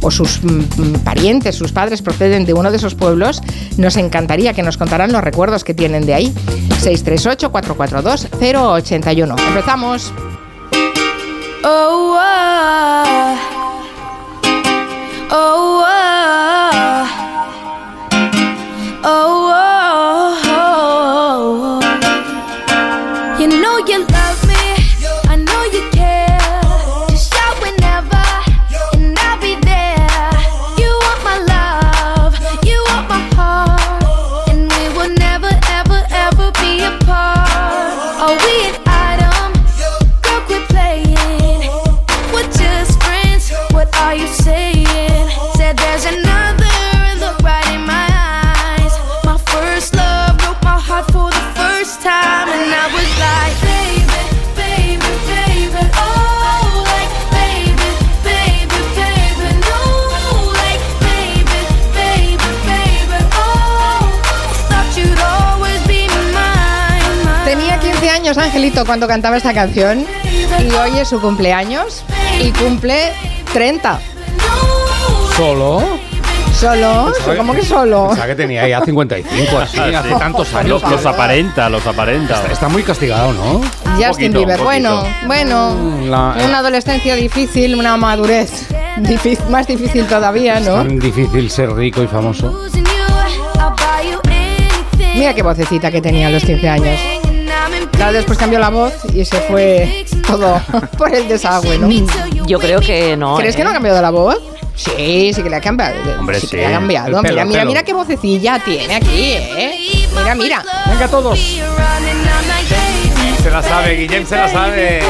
o, sus mm, mm, parientes, sus padres proceden de uno de esos pueblos, nos encantaría que nos contaran los recuerdos que tienen de ahí. 638-442-081. Empezamos. Oh, ah. oh, Angelito cuando cantaba esta canción y hoy es su cumpleaños y cumple 30. ¿Solo? ¿Solo? ¿Cómo que solo? Pensaba que tenía ya 55, así, Ah, sí. hace tantos años. Los, los aparenta, los aparenta. Está, está muy castigado, ¿no? Justin poquito, Bieber. Bueno, bueno. Mm, la- una adolescencia difícil, una madurez más difícil todavía, ¿no? Tan difícil ser rico y famoso. Mira qué vocecita que tenía a los 15 años. Claro, después cambió la voz y se fue todo por el desagüe, ¿no? Yo creo que no. ¿Crees ¿eh? que no ha cambiado la voz? Sí, sí que le ha cambiado. Hombre, sí. que le ha cambiado. Pelo, mira, mira, pelo. mira qué vocecilla tiene aquí, ¿eh? Mira, mira. Venga todos. Se la sabe, Guillem se la sabe.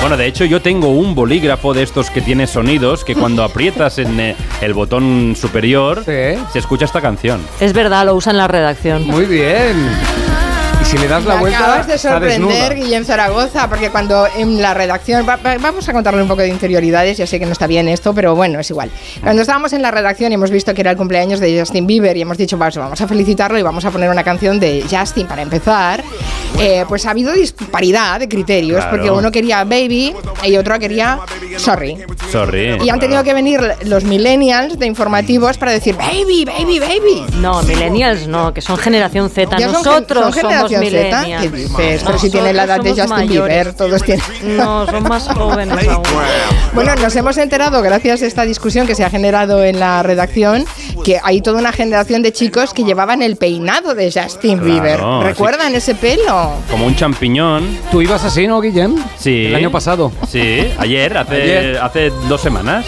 Bueno, de hecho yo tengo un bolígrafo de estos que tiene sonidos que cuando aprietas en eh, el botón superior Sí. se escucha esta canción. Es verdad, lo usa en la redacción. Muy bien. Si le das la Me vuelta, acabas de sorprender. Guillem Zaragoza, porque cuando en la redacción, va- va- vamos a contarle un poco de interioridades, ya sé que no está bien esto, pero bueno, es igual. Cuando estábamos en la redacción y hemos visto que era el cumpleaños de Justin Bieber y hemos dicho, "Pues vamos a felicitarlo y vamos a poner una canción de Justin para empezar, eh, pues ha habido disparidad de criterios, Claro. porque uno quería Baby y otro quería Sorry. Sorry. Y han tenido que venir los millennials de informativos para decir, Baby, Baby, Baby. No, millennials no, que son generación Z. Ya son gen- Nosotros son somos generación Z. ¿Qué dices? Pero si tienen la edad de Justin somos Bieber, todos tienen. No, son más jóvenes aún. Bueno, nos hemos enterado, gracias a esta discusión que se ha generado en la redacción, que hay toda una generación de chicos que llevaban el peinado de Justin Claro, Bieber. ¿Recuerdan ese pelo? Como un champiñón. ¿Tú ibas así, no, Guillem? Sí. El año pasado. Sí, ayer, hace, Ayer. hace dos semanas.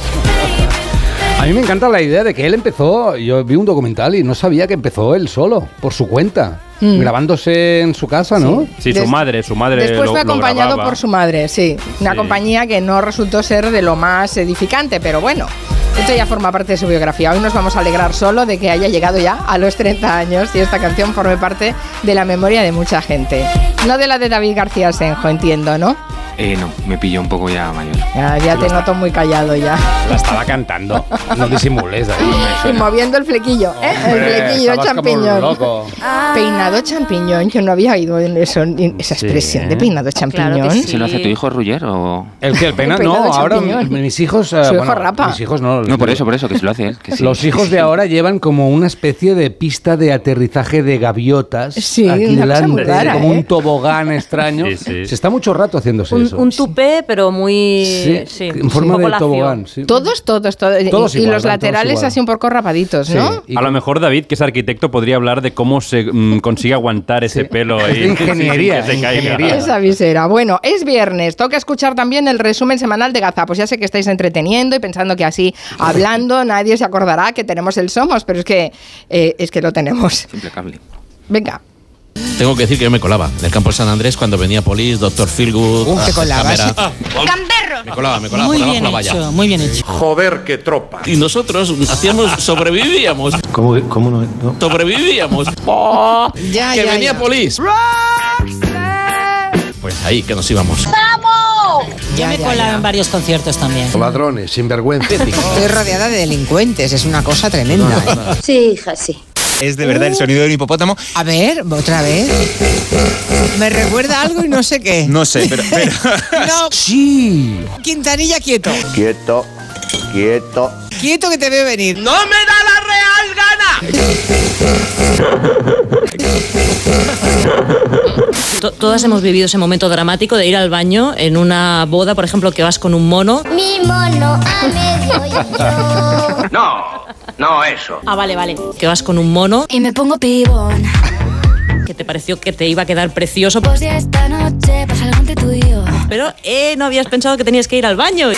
A mí me encanta la idea de que él empezó. Yo vi un documental y no sabía que empezó él solo, por su cuenta. Grabándose en su casa, ¿no? Sí, su madre, su madre. Después lo- fue acompañado por su madre, sí. Una Sí. compañía que no resultó ser de lo más edificante, pero bueno. Esto ya forma parte de su biografía. Hoy nos vamos a alegrar solo de que haya llegado ya a los 30 años y esta canción forme parte de la memoria de mucha gente. No de la de David García Senjo, entiendo, ¿no? Eh, no, me pilló un poco ya mayor. Ya, ya te noto muy callado ya. La estaba cantando. No disimules, David. Y moviendo el flequillo, ¿eh? el Hombre, flequillo estabas como champiñón. loco. Peinado champiñón, yo no había oído en eso, en esa Sí. expresión de peinado champiñón. Claro sí. ¿Se lo hace tu hijo Ruller o...? ¿El que el pena? El peinado No, ahora champiñón. mis hijos. eh, Su hijo bueno, rapa. Mis hijos no. No, por eso, por eso, que se lo hace él. que sí. Los hijos de ahora llevan como una especie de pista de aterrizaje de gaviotas. Sí, aquí delante, rara, como ¿eh? un tobogán extraño. Sí, sí. Se está mucho rato haciéndose Un, eso. un tupé, pero muy. Sí, Sí, en forma de tobogán. sí. Todos, todos, todos. Todos y, igual, y los laterales así un poco rapaditos, Sí, ¿no? y A lo mejor David, que es arquitecto, podría hablar de cómo se mm, consigue aguantar ese pelo ahí. Ingeniería, sin que se caiga. ingeniería. Esa visera. Bueno, es viernes, toca escuchar también el resumen semanal de Gazapos. Ya sé que estáis entreteniendo y pensando que así, hablando, nadie se acordará que tenemos el Somos, pero es que, eh, es que lo tenemos. Impecable. Venga. Tengo que decir que yo me colaba en el campo de San Andrés cuando venía Polis, Doctor Feelgood. Uh, te colabas. cámara. Ah, Me colaba, me colaba Muy por bien la valla. hecho, muy bien hecho. Joder, qué tropa. Y nosotros hacíamos, sobrevivíamos. ¿Cómo, cómo no, no? Sobrevivíamos. ¡Oh! Ya, que ya, venía ya. Polis. Pues ahí que nos íbamos. Yo Ya, me colaba ya. en varios conciertos también. Ladrones, sinvergüenza. Estoy rodeada de delincuentes, es una cosa tremenda. ¿eh? Sí, hija, sí. Es de verdad el sonido de un hipopótamo. A ver, otra vez. Me recuerda algo y no sé qué. No sé, pero, pero No, Sí. Quintanilla quieto. Quieto. Quieto. Quieto que te veo venir. ¡No me da la real gana! To- Todas hemos vivido ese momento dramático de ir al baño en una boda, por ejemplo, que vas con un mono. Mi mono a medio y yo. No, no eso. Ah, vale, vale. Que vas con un mono Y me pongo pibón. que te pareció que te iba a quedar precioso, Pues ya esta noche pasa algo entre tú y yo. pero eh, no habías pensado que tenías que ir al baño.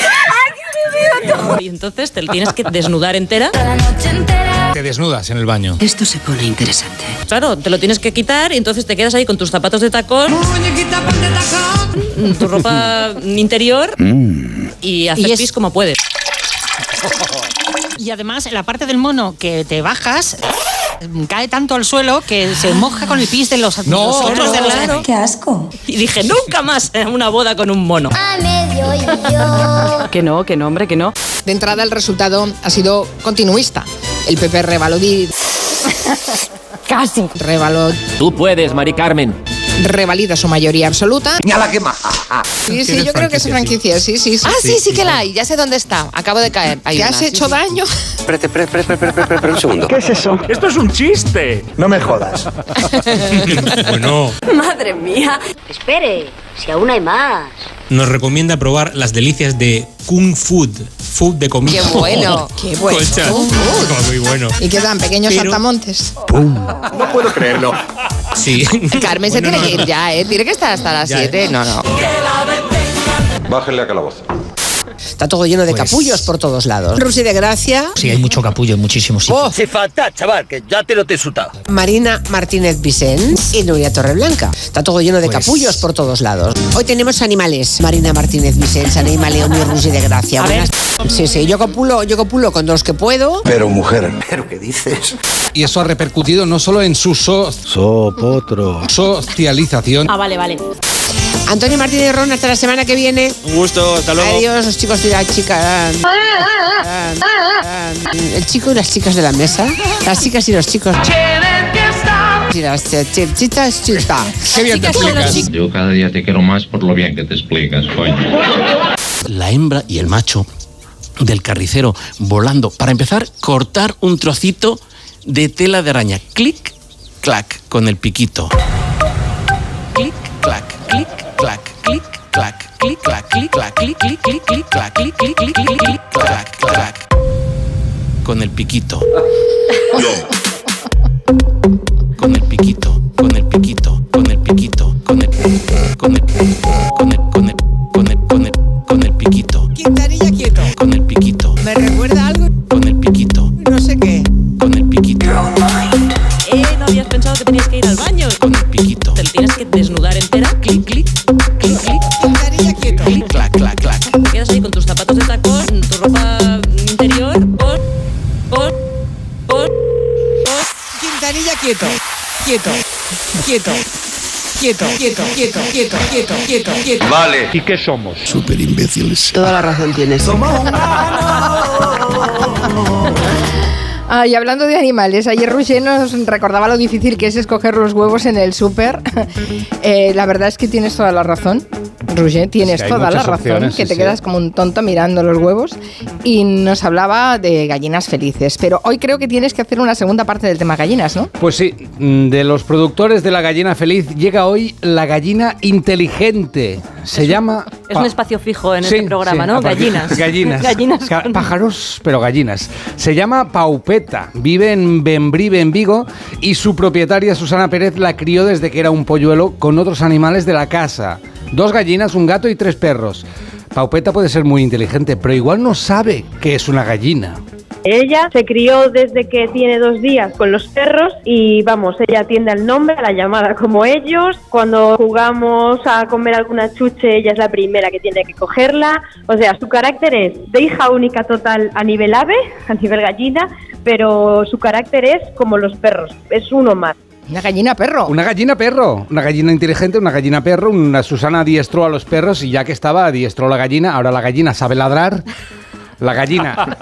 Y entonces te tienes que desnudar entera. Toda la noche entera. Te desnudas en el baño. Esto se pone interesante. Claro, te lo tienes que quitar y entonces te quedas ahí con tus zapatos de tacón, tu ropa interior y haces Y es- pis como puedes. Y además, en la parte del mono que te bajas, cae tanto al suelo que se moja con el pis de los, No, los otros no. del lado. Qué asco. Y dije, nunca más una boda con un mono. A medio y yo. Que no, que no, hombre, que no. De entrada el resultado ha sido continuista. El PP revalidó. Casi. Revaló, Tú puedes, Mari Carmen. Revalida su mayoría absoluta. ¡Ni a la quema! Sí, sí, yo creo que es franquicia, sí, sí, sí. Ah, sí, sí que la hay. Ya sé dónde está. Acabo de caer. Hay ¿Te una, has sí, hecho sí. daño? Espérate, espérate, espérate, espérate, espérate, un segundo. ¿Qué es eso? Esto es un chiste. No me jodas. Bueno, Madre mía. Espere, si aún hay más. nos recomienda probar las delicias de Kung Food. Food de comida. Qué bueno. Qué bueno. Concha. Kung Food. Muy bueno. Y quedan pequeños Pero- saltamontes. No puedo creerlo. Sí. Carmen se Bueno, tiene no, que ir no. ya, ¿eh? Tiene que estar hasta las Ya, 7. ¿eh? No, no. Bájenle a calabozo. Está todo lleno de Pues- capullos por todos lados. Rusi de Gracia, Sí, hay mucho capullo en muchísimos Oh, Si falta, chaval, que ya te lo te he sutado. Marina Martínez Vicens y Nuria Torreblanca. Está todo lleno de Pues- capullos por todos lados. Hoy tenemos animales. Marina Martínez Vicens, Anaima León y Rusi de Gracia. A ver. Buenas- Sí, sí, yo copulo, yo copulo con los que puedo. Pero mujer. ¿Pero qué dices? Y eso ha repercutido no solo en su so- Sopotro. socialización, Ah, vale, vale. Antonio Martínez Ron, hasta la semana que viene. Un gusto, hasta luego. Adiós, los chicos y las chicas. El chico y las chicas de la mesa. Las chicas y los chicos. Las ch- chitas, chita. Qué bien te explicas. Yo cada día te quiero más por lo bien que te explicas, coño. La hembra y el macho del carnicero volando. Para empezar, cortar un trocito de tela de araña. Clic, clac, con el piquito. Clic, clac, clic, clac, clic, clac, clic, clac, clic, clac, clic, clic, clic, clic, clac, clic, clic, clic, clic, clac, clac. Con el piquito. Quieto. Quieto, quieto, quieto, quieto, quieto, quieto, quieto. Vale. ¿Y qué somos? Súper imbéciles. Toda la razón tienes. Ah, y hablando de animales, ayer Roger nos recordaba lo difícil que es escoger los huevos en el súper. Eh, la verdad es que tienes toda la razón. Roger, tienes Sí, hay toda la razón, opciones, que sí, te sí. quedas como un tonto mirando los huevos. Y nos hablaba de gallinas felices. Pero hoy creo que tienes que hacer una segunda parte del tema gallinas, ¿no? Pues sí, mm, de los productores de la gallina feliz llega hoy la gallina inteligente. Se llama... Es un espacio fijo en este programa, ¿no? Gallinas. Gallinas. Gallinas con- Pájaros, pero gallinas. Se llama Paupeta, vive en Bembrive, en Vigo, y su propietaria, Susana Pérez, la crió desde que era un polluelo con otros animales de la casa. Dos gallinas, un gato y tres perros. Paupeta puede ser muy inteligente, pero igual no sabe qué es una gallina. Ella se crió desde que tiene dos días con los perros y vamos, ella atiende al nombre, a la llamada como ellos. Cuando jugamos a comer alguna chuche, ella es la primera que tiene que cogerla. O sea, su carácter es de hija única total a nivel ave, a nivel gallina, pero su carácter es como los perros, es uno más. Una gallina perro. Una gallina perro, una gallina inteligente, una gallina perro. Una Susana adiestró a los perros y ya que estaba, adiestró la gallina. Ahora la gallina sabe ladrar. La gallina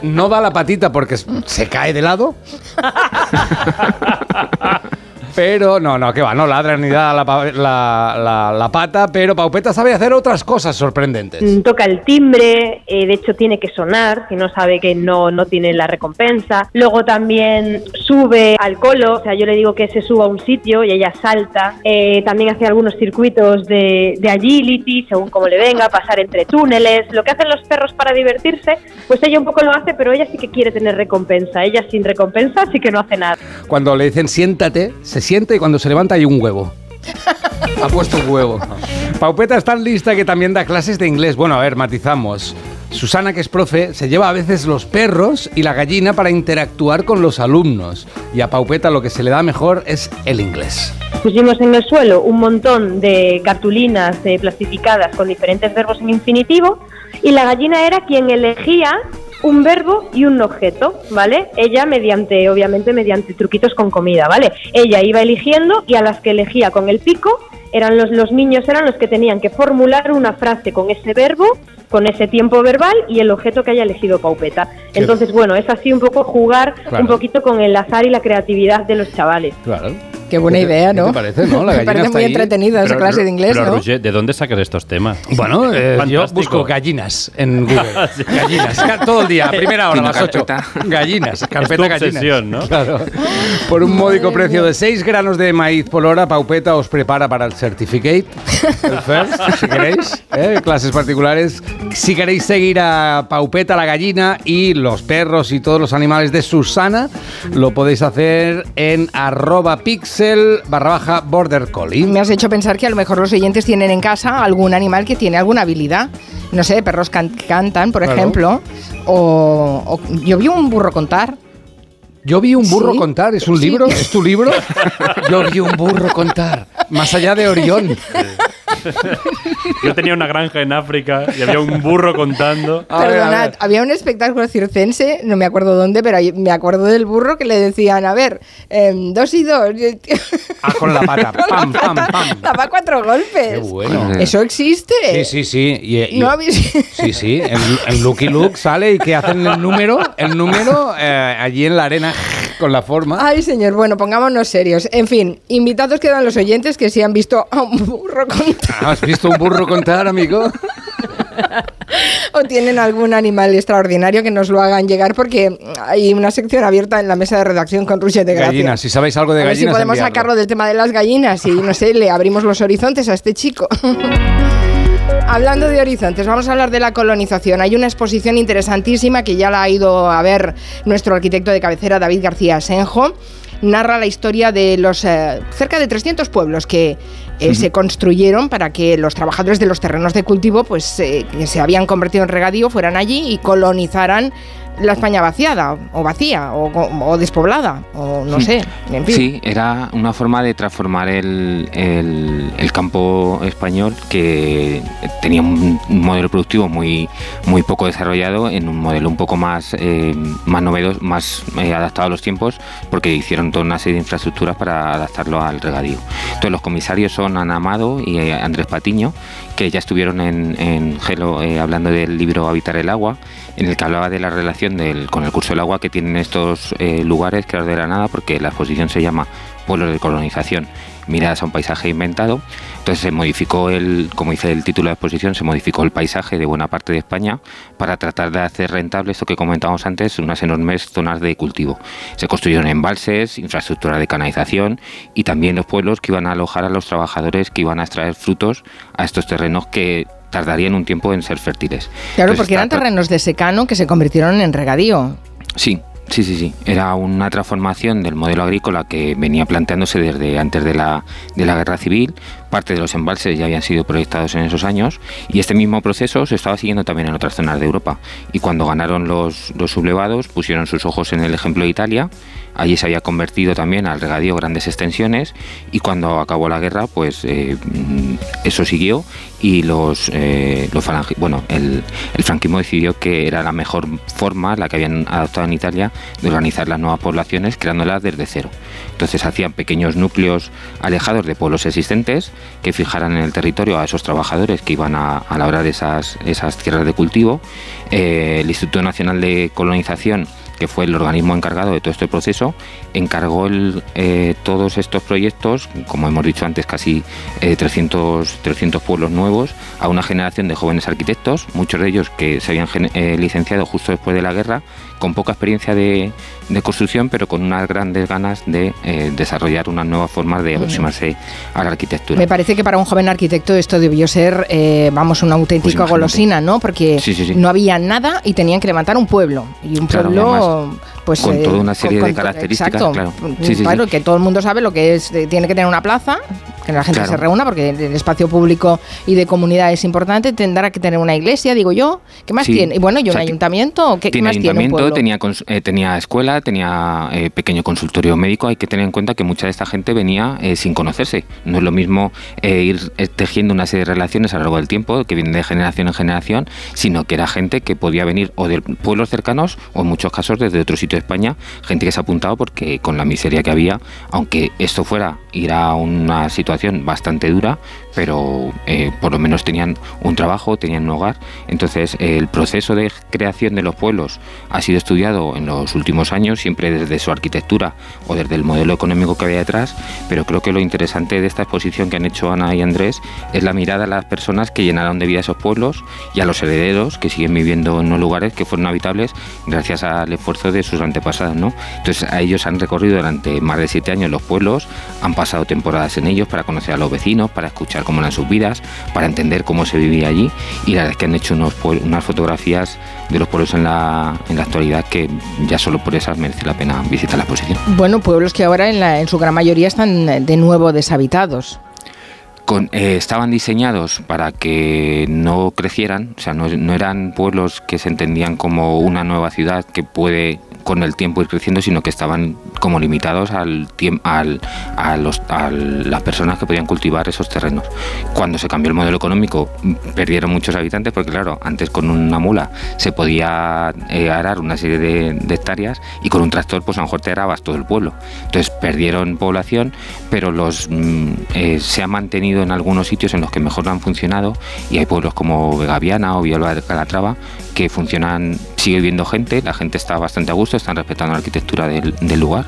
no da la patita porque se cae de lado. Pero no, no, que va, no ladra ni da la, la- la- la pata, pero Paupeta sabe hacer otras cosas sorprendentes. Mm, Toca el timbre, eh, de hecho tiene que sonar, si no sabe que no, no tiene la recompensa. Luego también sube al colo, o sea, yo le digo que se suba a un sitio y ella salta. Eh, también hace algunos circuitos de, de agility, según como le venga, pasar entre túneles. Lo que hacen los perros para divertirse, pues ella un poco lo hace, pero ella sí que quiere tener recompensa. Ella sin recompensa sí que no hace nada. Cuando le dicen siéntate, se siente y cuando se levanta hay un huevo. Ha puesto un huevo. Paupeta es tan lista que también da clases de inglés. Bueno, a ver, matizamos. Susana, que es profe, se lleva a veces los perros y la gallina para interactuar con los alumnos. Y a Paupeta lo que se le da mejor es el inglés. Pusimos en el suelo un montón de cartulinas eh, plastificadas con diferentes verbos en infinitivo y la gallina era quien elegía un verbo y un objeto, ¿vale? Ella mediante, obviamente, mediante truquitos con comida, ¿vale? Ella iba eligiendo y a las que elegía con el pico eran los, los niños eran los que tenían que formular una frase con ese verbo, con ese tiempo verbal y el objeto que haya elegido Paupeta. Qué- Entonces, bueno, es así un poco jugar Claro. un poquito con el azar y la creatividad de los chavales. Claro. Qué buena ¿Qué te- idea, qué ¿no? te parece, no? La Me gallina parece está muy ahí. entretenida esa clase de inglés, pero, ¿no? Roger, ¿de dónde sacas estos temas? Bueno, eh, yo busco gallinas en Google. Gallinas, todo el día, a primera hora, a las 8. Gallinas, carpeta gallinas. obsesión, ¿no? Claro. Por un módico precio de 6 granos de maíz por hora, Paupeta os prepara para el certificate, el first, si queréis, ¿eh? clases particulares. Si queréis seguir a Paupeta, la gallina, y los perros y todos los animales de Susana, lo podéis hacer en arroba pixel barra baja border collie. Me has hecho pensar que a lo mejor los oyentes tienen en casa algún animal que tiene alguna habilidad. No sé, perros can- cantan, por Claro. ejemplo. O, o- yo vi un burro contar. Yo vi un burro Sí. contar, ¿es un Sí. libro? ¿Es tu libro? Yo vi un burro contar, más allá de Orión. Yo tenía una granja en África y había un burro contando. A ver, a Perdonad, había un espectáculo circense, no me acuerdo dónde, pero me acuerdo del burro que le decían, a ver, em, dos y dos. Ah, con la pata, pam, pam, pam. Daba cuatro golpes. Qué bueno. Eso existe. Sí, sí, sí. Y, y- ¿No habéis- Sí, sí. En, en Lucky Luke sale y que hacen el número, el número eh, allí en la arena con la forma. Ay, señor, bueno, pongámonos serios. En fin, invitados quedan los oyentes que si han visto a un burro contar ¿Has visto un burro contar, amigo? o tienen algún animal extraordinario que nos lo hagan llegar porque hay una sección abierta en la mesa de redacción con Roger de Gracia. Gallinas, si sabéis algo de a ver si gallinas. podemos enviadlo. sacarlo del tema de las gallinas y no sé, le abrimos los horizontes a este chico. Hablando de horizontes, vamos a hablar de la colonización. Hay una exposición interesantísima que ya la ha ido a ver nuestro arquitecto de cabecera, David García Senjo. Narra la historia de los eh, cerca de 300 pueblos que eh, se construyeron para que los trabajadores de los terrenos de cultivo, pues eh, que se habían convertido en regadío, fueran allí y colonizaran la España vaciada o vacía o, o despoblada o no sé, en fin. Sí, era una forma de transformar el, el- el campo español que tenía un un modelo productivo muy, muy poco desarrollado en un modelo un poco más, eh, más novedoso, más eh, adaptado a los tiempos, porque hicieron toda una serie de infraestructuras para adaptarlo al regadío. Entonces los comisarios son Ana Amado y eh, Andrés Patiño, que ya estuvieron en, en Gelo eh, hablando del libro Habitar el agua, en el que hablaba de la relación con el curso del agua que tienen estos eh, lugares creados de la nada, porque la exposición se llama Pueblos de colonización, miradas a un paisaje inventado. Entonces se modificó el, como dice el título de la exposición, se modificó el paisaje de buena parte de España para tratar de hacer rentable esto que comentábamos antes, unas enormes zonas de cultivo. Se construyeron embalses, infraestructura de canalización y también los pueblos que iban a alojar a los trabajadores que iban a extraer frutos a estos terrenos que tardarían un tiempo en ser fértiles. Claro, Entonces, porque eran terrenos de secano que se convirtieron en regadío. Sí, sí, sí, sí. Era una transformación del modelo agrícola que venía planteándose desde antes de la, de la guerra civil. Parte de los embalses ya habían sido proyectados en esos años y este mismo proceso se estaba siguiendo también en otras zonas de Europa. Y cuando ganaron los, los sublevados, pusieron sus ojos en el ejemplo de Italia. Allí se había convertido también al regadío grandes extensiones y cuando acabó la guerra, pues eh, mm, eso siguió y los, eh, los bueno, el, el franquismo decidió que era la mejor forma, la que habían adoptado en Italia, de organizar las nuevas poblaciones creándolas desde cero. Entonces hacían pequeños núcleos alejados de pueblos existentes que fijaran en el territorio a esos trabajadores que iban a, a labrar esas, esas tierras de cultivo. Eh, el Instituto Nacional de Colonización que fue el organismo encargado de todo este proceso, encargó eh, todos estos proyectos, como hemos dicho antes, casi eh, 300, 300 pueblos nuevos, a una generación de jóvenes arquitectos, muchos de ellos que se habían eh, licenciado justo después de la guerra, con poca experiencia de, de construcción, pero con unas grandes ganas de eh, desarrollar unas nuevas formas de aproximarse a la arquitectura. Me parece que para un joven arquitecto esto debió ser, eh, vamos, una auténtica Pues golosina, ¿no? Porque Sí, sí, sí. no había nada y tenían que levantar un pueblo. Y un Claro, pueblo, además, pues... con toda una serie de características, exacto. claro. Claro, que todo el mundo sabe lo que es, eh, tiene que tener una plaza, que la gente Claro. se reúna, porque el espacio público y de comunidad es importante, tendrá que tener una iglesia, digo yo. ¿Qué más Sí. tiene? Y bueno, ¿y un O sea, ayuntamiento? ¿Qué, qué tiene más tiene un ayuntamiento, pueblo? tenía, eh, tenía escuela, tenía eh, pequeño consultorio médico. Hay que tener en cuenta que mucha de esta gente venía eh, sin conocerse. No es lo mismo ir tejiendo una serie de relaciones a lo largo del tiempo, que vienen de generación en generación, sino que era gente que podía venir o de pueblos cercanos o en muchos casos desde otro sitio de España, gente que se ha apuntado porque con la miseria que había, aunque esto fuera ir a una situación bastante dura, pero eh, por lo menos tenían un trabajo, tenían un hogar. Entonces, el proceso de creación de los pueblos ha sido estudiado en los últimos años, siempre desde su arquitectura o desde el modelo económico que había detrás, pero creo que lo interesante de esta exposición que han hecho Ana y Andrés es la mirada a las personas que llenaron de vida esos pueblos y a los herederos que siguen viviendo en unos lugares que fueron habitables gracias al esfuerzo de sus antepasados. ¿no? Entonces, a ellos han recorrido durante más de siete años los pueblos, han pasado temporadas en ellos para conocer a los vecinos, para escuchar cómo eran sus vidas, para entender cómo se vivía allí y la verdad es que han hecho unos, unas fotografías de los pueblos en la, en la actualidad que ya solo por esas merece la pena visitar la exposición. Bueno, pueblos que ahora en, la- en su gran mayoría están eh, de nuevo deshabitados. Con- eh, estaban diseñados para que no crecieran, o sea, no, no eran pueblos que se entendían como una nueva ciudad que puede con el tiempo ir creciendo, sino que estaban como limitados al al, a, los, a las personas que podían cultivar esos terrenos. Cuando se cambió el modelo económico, mm, perdieron muchos habitantes, porque claro, antes con una mula se podía eh, arar una serie de, de hectáreas y con un tractor pues a lo mejor te arabas todo el pueblo. Entonces perdieron población, pero los mm, eh, se ha mantenido en algunos sitios en los que mejor han funcionado y hay pueblos como Vegaviana o Villalba de Calatrava que funcionan, sigue viviendo gente, la gente está bastante a gusto, están respetando la arquitectura del lugar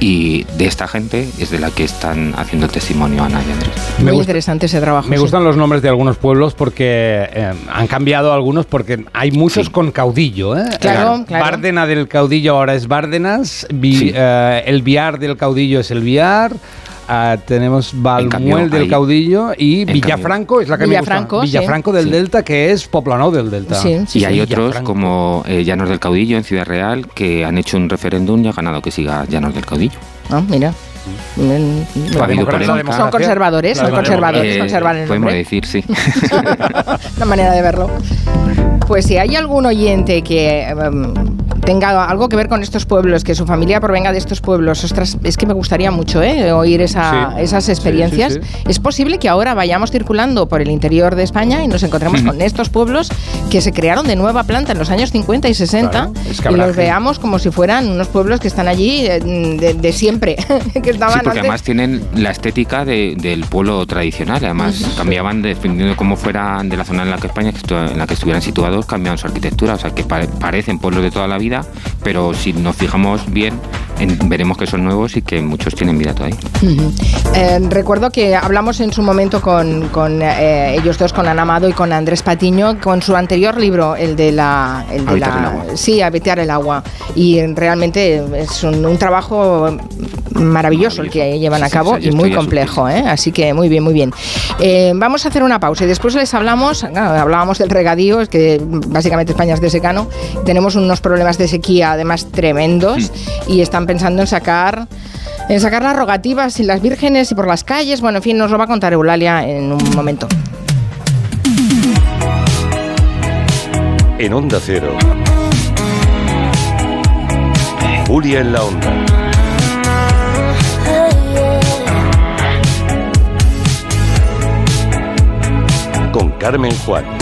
y de esta gente es de la que están haciendo el testimonio Ana y Andrés. Muy gusta- interesante ese trabajo. Me sí. gustan los nombres de algunos pueblos porque eh, han cambiado algunos porque hay muchos con caudillo. ¿eh? Claro, Eh, claro. Bárdena del caudillo ahora es Bárdenas, Vi- Sí. eh, el Viar del caudillo es el Viar. Ah, tenemos Balmuel cambio, del ahí- caudillo y Villafranco es la que Villafranco, me gusta. sí. Villafranco del Sí. Delta que es Poplano del Delta. Sí, sí, y hay otros Villafranco. como eh, Llanos del Caudillo en Ciudad Real que han hecho un referéndum y ha ganado que siga Llanos del Caudillo. Ah, mira. Mm, Son conservadores, son conservadores, Eh, conservan el podemos nombre. decir, sí. Una manera de verlo. Pues si hay algún oyente que em, tenga algo que ver con estos pueblos, que su familia provenga de estos pueblos, ostras, es que me gustaría mucho ¿eh? oír esa- Sí. esas experiencias. sí, Es posible que ahora vayamos circulando por el interior de España y nos encontremos con estos pueblos que se crearon de nueva planta en los años 50 y 60 Claro, es que y los veamos como si fueran unos pueblos que están allí eh, de, de siempre, que estaban Sí, porque antes- además tienen la estética de- del pueblo tradicional. Además, cambiaban dependiendo de cómo fueran de la zona en la que España, en la que estuvieran situados, cambiaban su arquitectura. O sea, que pare- parecen pueblos de toda la vida, pero si nos fijamos bien, en- veremos que son nuevos y que muchos tienen vida todavía. Eh, recuerdo que hablamos en su momento con, con, eh, ellos dos, con Ana Amado y con Andrés Patiño, con su anterior libro, el de la... El de Habitar la el agua. Sí, Habitar el agua. Y realmente es un, un trabajo maravilloso el que llevan Sí, a cabo sí, y muy complejo, ¿eh? así que muy bien, muy bien. Eh, vamos a hacer una pausa y después les hablamos, claro, hablábamos del regadío, es que básicamente España es de secano, tenemos unos problemas de sequía además tremendos y están pensando en sacar en sacar las rogativas y las vírgenes y por las calles. Bueno, en fin, nos lo va a contar Eulalia en un momento. En Onda Cero. Julia en la Onda. Con Carmen Juan.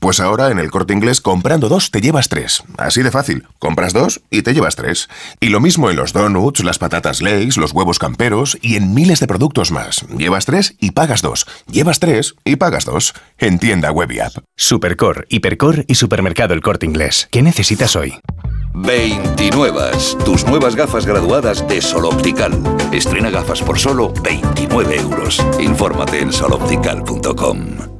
Pues ahora en el corte inglés, comprando dos, te llevas tres. Así de fácil. Compras dos y te llevas tres. Y lo mismo en los donuts, las patatas Lay's, los huevos camperos y en miles de productos más. Llevas tres y pagas dos. Llevas tres y pagas dos. En tienda web y app. Supercor, Hipercor y Supermercado El Corte Inglés. ¿Qué necesitas hoy? 29. Tus nuevas gafas graduadas de Sol Optical. Estrena gafas por solo 29 euros. Infórmate en soloptical.com.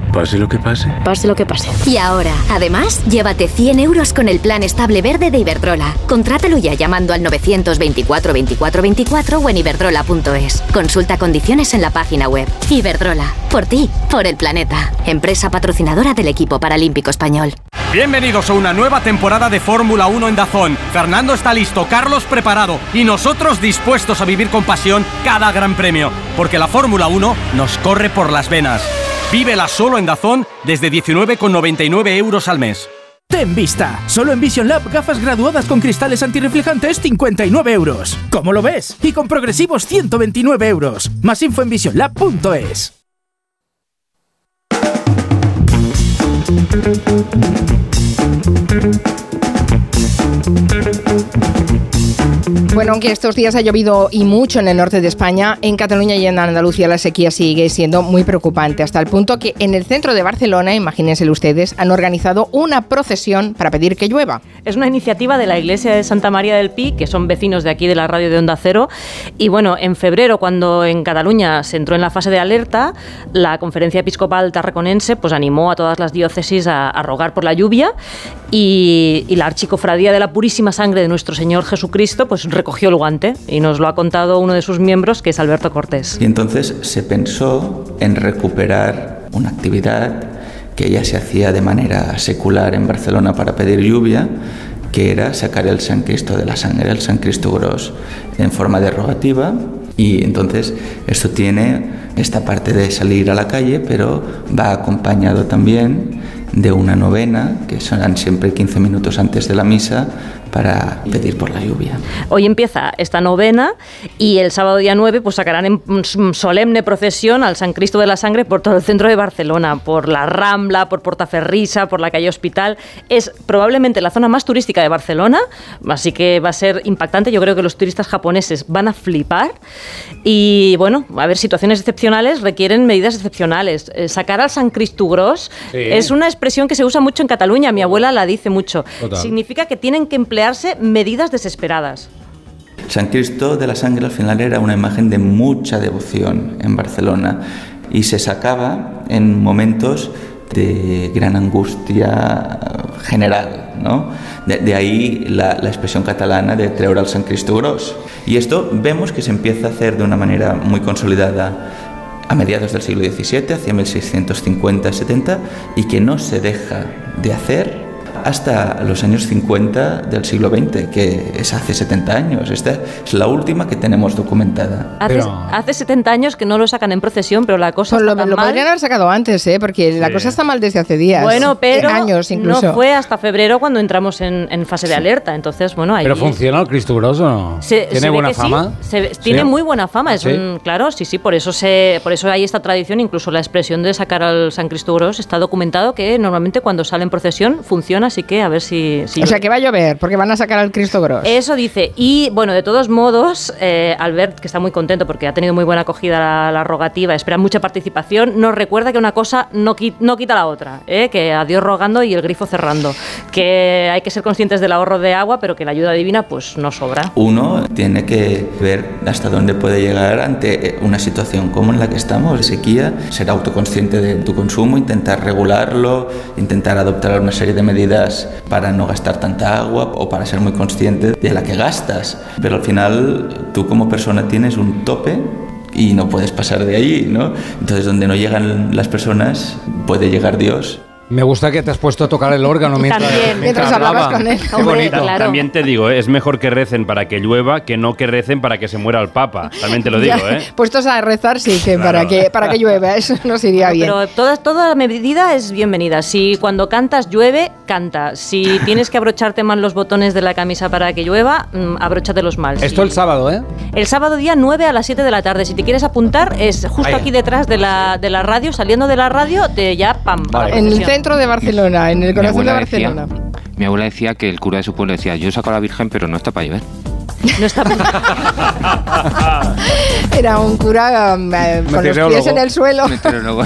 Pase lo que pase. Pase lo que pase. Y ahora, además, llévate 100 euros con el plan estable verde de Iberdrola. Contrátalo ya llamando al 924 24 24 o en iberdrola.es. Consulta condiciones en la página web. Iberdrola, por ti, por el planeta. Empresa patrocinadora del equipo paralímpico español. Bienvenidos a una nueva temporada de Fórmula 1 en Dazón. Fernando está listo, Carlos preparado y nosotros dispuestos a vivir con pasión cada gran premio, porque la Fórmula 1 nos corre por las venas. Vívela solo en Dazón desde 19,99 euros al mes. Ten vista. Solo en Vision Lab gafas graduadas con cristales antirreflejantes 59 euros. ¿Cómo lo ves? Y con progresivos 129 euros. Más info en visionlab.es. Bueno, aunque estos días ha llovido y mucho en el norte de España, en Cataluña y en Andalucía la sequía sigue siendo muy preocupante, hasta el punto que en el centro de Barcelona, imagínense ustedes, han organizado una procesión para pedir que llueva. Es una iniciativa de la Iglesia de Santa María del Pi, que son vecinos de aquí de la radio de Onda Cero. Y bueno, en febrero, cuando en Cataluña se entró en la fase de alerta, la Conferencia Episcopal Tarraconense pues, animó a todas las diócesis a, rogar por la lluvia y, y la Archicofradía de la Purísima Sangre de nuestro Señor Jesucristo pues recogió el guante y nos lo ha contado uno de sus miembros, que es Alberto Cortés. Y entonces se pensó en recuperar una actividad que ya se hacía de manera secular en Barcelona para pedir lluvia, que era sacar el San Cristo de la sangre, el San Cristo Gros, en forma derogativa. Y entonces esto tiene esta parte de salir a la calle, pero va acompañado también de una novena, que serán siempre 15 minutos antes de la misa, para pedir por la lluvia. Hoy empieza esta novena y el sábado día 9 pues sacarán en solemne procesión al San Cristo de la Sangre por todo el centro de Barcelona, por la Rambla, por Portaferrisa, por la calle Hospital. Es probablemente la zona más turística de Barcelona, así que va a ser impactante. Yo creo que los turistas japoneses van a flipar y bueno, a ver, situaciones excepcionales requieren medidas excepcionales. Eh, sacar al San Cristo Gros Sí. es una expresión que se usa mucho en Cataluña, mi abuela la dice mucho. Total. Significa que tienen que emplearse medidas desesperadas. San Cristo de la Sangre al final era una imagen de mucha devoción en Barcelona y se sacaba en momentos de gran angustia general, ¿no? De, ahí la, la expresión catalana de treure al San Cristo gros. Y esto vemos que se empieza a hacer de una manera muy consolidada a mediados del siglo XVII, hacia 1650-70, y que no se deja de hacer hasta los años 50 del siglo XX, que es hace 70 años. Esta es la última que tenemos documentada. Hace, hace 70 años que no lo sacan en procesión, pero la cosa Pues lo, está tan lo mal. podrían haber sacado antes, ¿eh? porque la Sí. cosa está mal desde hace días. Bueno, pero Eh, años incluso. no fue hasta febrero cuando entramos en, en fase de alerta. Entonces, bueno, ahí ¿Pero funciona el Cristo Gros o no? se- ¿Tiene se buena que sí, fama? se tiene muy buena fama, es ¿Sí? un- claro, sí, sí, por eso se, por eso hay esta tradición, incluso la expresión de sacar al San Cristo Gros está documentado que normalmente cuando sale en procesión funciona así que a ver si... si O sea que va a llover, porque van a sacar al Cristo Gross. Eso dice. Y bueno, de todos modos, eh, Albert, que está muy contento porque ha tenido muy buena acogida la, la rogativa, espera mucha participación, nos recuerda que una cosa no, qui- no quita la otra, ¿eh? que a Dios rogando y el grifo cerrando. Que hay que ser conscientes del ahorro de agua, pero que la ayuda divina pues no sobra. Uno tiene que ver hasta dónde puede llegar ante una situación como en la que estamos, sequía, ser autoconsciente de tu consumo, intentar regularlo, intentar adoptar una serie de medidas para no gastar tanta agua o para ser muy consciente de la que gastas. Pero al final tú como persona tienes un tope y no puedes pasar de ahí, ¿no? Entonces donde no llegan las personas puede llegar Dios. Me gusta que te has puesto a tocar el órgano mientras, También. Mientras hablabas con él. Qué Hombre, bonito. claro. También te digo, ¿eh? es mejor que recen para que llueva que no que recen para que se muera el Papa. También te lo digo, Ya, ¿eh? Puestos a rezar, sí, que para que para que llueva, eso nos iría bien. Pero toda, toda medida es bienvenida. Si cuando cantas llueve, canta. Si tienes que abrocharte mal los botones de la camisa para que llueva, mm, abróchatelos mal. Esto el sábado, ¿eh? El sábado día 9 a las 7 de la tarde. Si te quieres apuntar, es justo Ahí. aquí detrás de la, de la radio, saliendo de la radio, te ya pam. a la En el. Centro de Barcelona, en el corazón de abuela, decía, Barcelona. mi abuela decía que el cura de su pueblo decía, yo saco a la Virgen, pero no está para llover. No está Era un cura eh, con los pies en el suelo.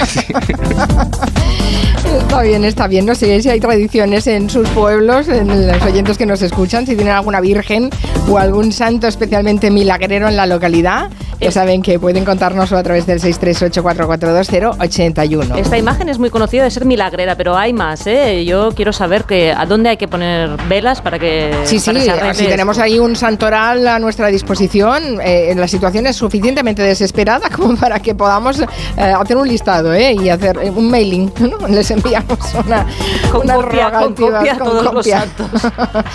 Sí. Está bien, está bien. No sé si hay tradiciones en sus pueblos, en los oyentes que nos escuchan, si tienen alguna virgen o algún santo especialmente milagrero en la localidad, ya saben que pueden contárnoslo a través del 638442081. Esta imagen es muy conocida de ser milagrera, pero hay más, ¿eh? Yo quiero saber que a dónde hay que poner velas para que Sí, sí, para arregle si tenemos ahí un santoral a nuestra disposición, eh, la situación es suficientemente desesperada como para que podamos eh, hacer un listado ¿eh? y hacer eh, un mailing. ¿no? Les enviamos una, Con unas copia, con copia con todos los copia. santos.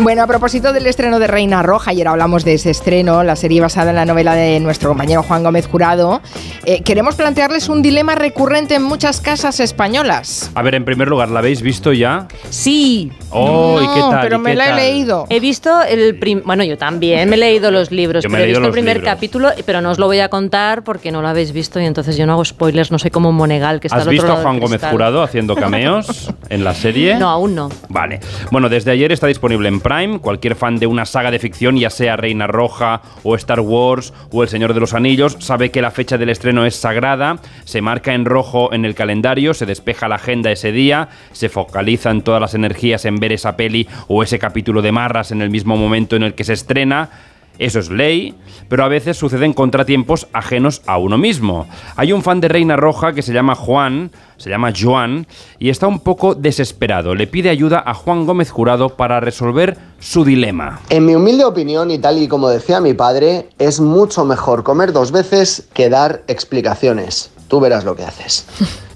Bueno, a propósito del estreno de Reina Roja, ayer hablamos de ese estreno, la serie basada en la novela de nuestro compañero Juan Gómez Jurado, eh, queremos plantearles un dilema recurrente en muchas casas españolas. A ver, en primer lugar, ¿la habéis visto ya? Sí. Oh, ¿y qué No, tal? pero ¿Y me qué la he tal? leído. He visto el prim- bueno, yo también me he leído los libros, pero he visto el primer libros. capítulo, pero no os lo voy a contar porque no lo habéis visto y entonces yo no hago spoilers, no soy como Monegal que está ¿Has al otro visto a Juan Gómez. Jurado haciendo cameos en la serie? No, aún no. Vale. Bueno, desde ayer está disponible en Prime. Cualquier fan de una saga de ficción, ya sea Reina Roja o Star Wars o El Señor de los Anillos, sabe que la fecha del estreno es sagrada. Se marca en rojo en el calendario, se despeja la agenda ese día, se focalizan todas las energías en ver esa peli o ese capítulo de Marras en el mismo momento en el que se estrena. Eso es ley, pero a veces suceden contratiempos ajenos a uno mismo. Hay un fan de Reina Roja que se llama Juan, se llama Joan, y está un poco desesperado. Le pide ayuda a Juan Gómez Jurado para resolver su dilema. En mi humilde opinión, y tal y como decía mi padre, es mucho mejor comer dos veces que dar explicaciones. Tú verás lo que haces.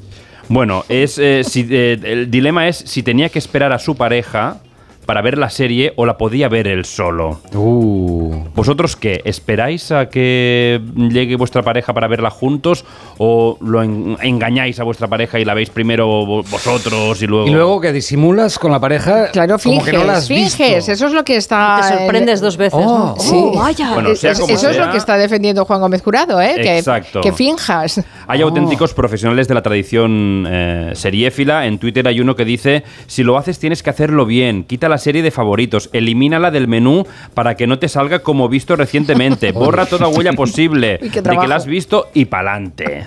Bueno, es, eh, si, eh, el dilema es si tenía que esperar a su pareja para ver la serie o la podía ver él solo. ¿Vosotros qué? ¿Esperáis a que llegue vuestra pareja para verla juntos o lo en- engañáis a vuestra pareja y la veis primero vo- vosotros y luego... Y luego que disimulas con la pareja Claro, como finges, que no la has visto. finges, eso es lo que está... Te sorprendes en- dos veces, ¿no? Sí. Oh, vaya. Bueno, sea Es- como eso es sea. lo que está defendiendo Juan Gómez Jurado, ¿eh? Que- Exacto. Que, finjas. Hay auténticos profesionales de la tradición eh, seriéfila. En Twitter hay uno que dice, si lo haces tienes que hacerlo bien. Quita la serie de favoritos, elimínala del menú para que no te salga como visto recientemente. Borra toda huella posible de que la has visto y pa'lante.